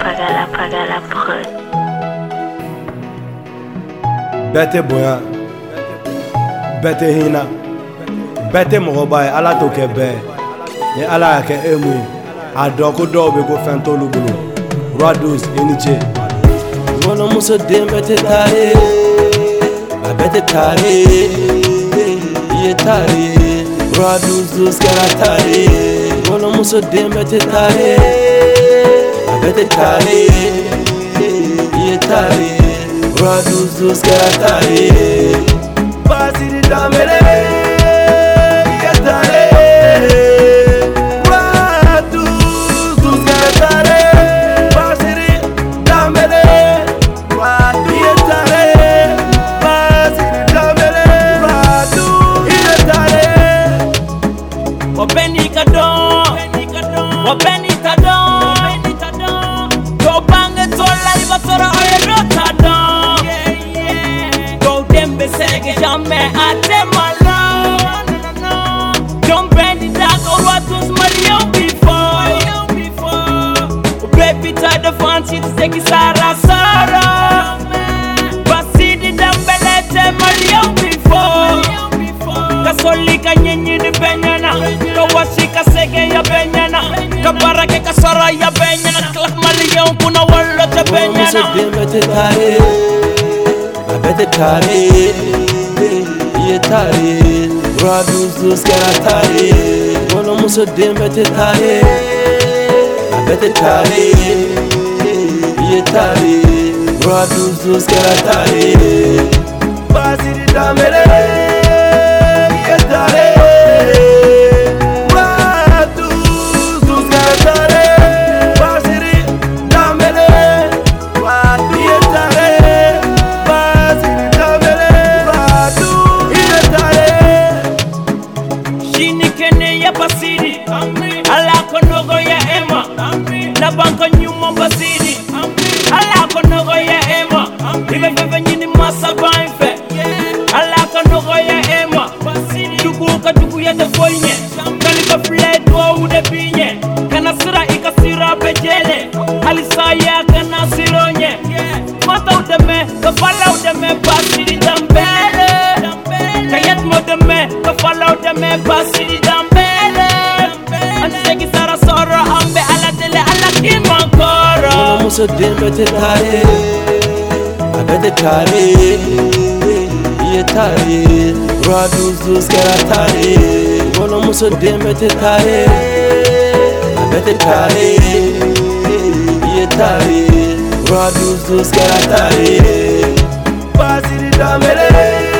Pagala, pagala, prod. Bɛɛ bonya bɛɛ tɛ hinɛ bɛɛ tɛ mɔgɔba ye ala t'o kɛ bɛɛ ni ala y'a kɛ e mun ye a dɔn ko dɔw bɛ ko fɛn t'olu bolo rados e ni ce wolomuso den bɛɛ tɛ taare a bɛɛ tɛ taare i ye taare rados kɛra taare wolomuso den bɛɛ tɛ taare Vetetare, Yetare, Rodus dos Gatare. vita da fancy tseki sara sara Basidi da belete marion before Kasolika nyenye ni benyana Kawashika sege ya benyana Kabarake kasara ya benyana Klak marion puna wala cha benyana Mose bimete tare Babete tare Iye tare Rabi uzuz kera tare Mose bimete tare Vete tare, ye tare Bro, ya tukuyete koinye kalikafuletiwa udepinye kanasira ikasira pejele halisaya kanasironye mata udeme kafala udeme basi dambele kayetma udeme kafala udeme basi dambele antisekisara soro ambe alatele alakimakoro muso dembete tare abete tare yetare raduzuzkaratare bonomuso demetetare abetetare yetare raduzuzkaratare bazirida melee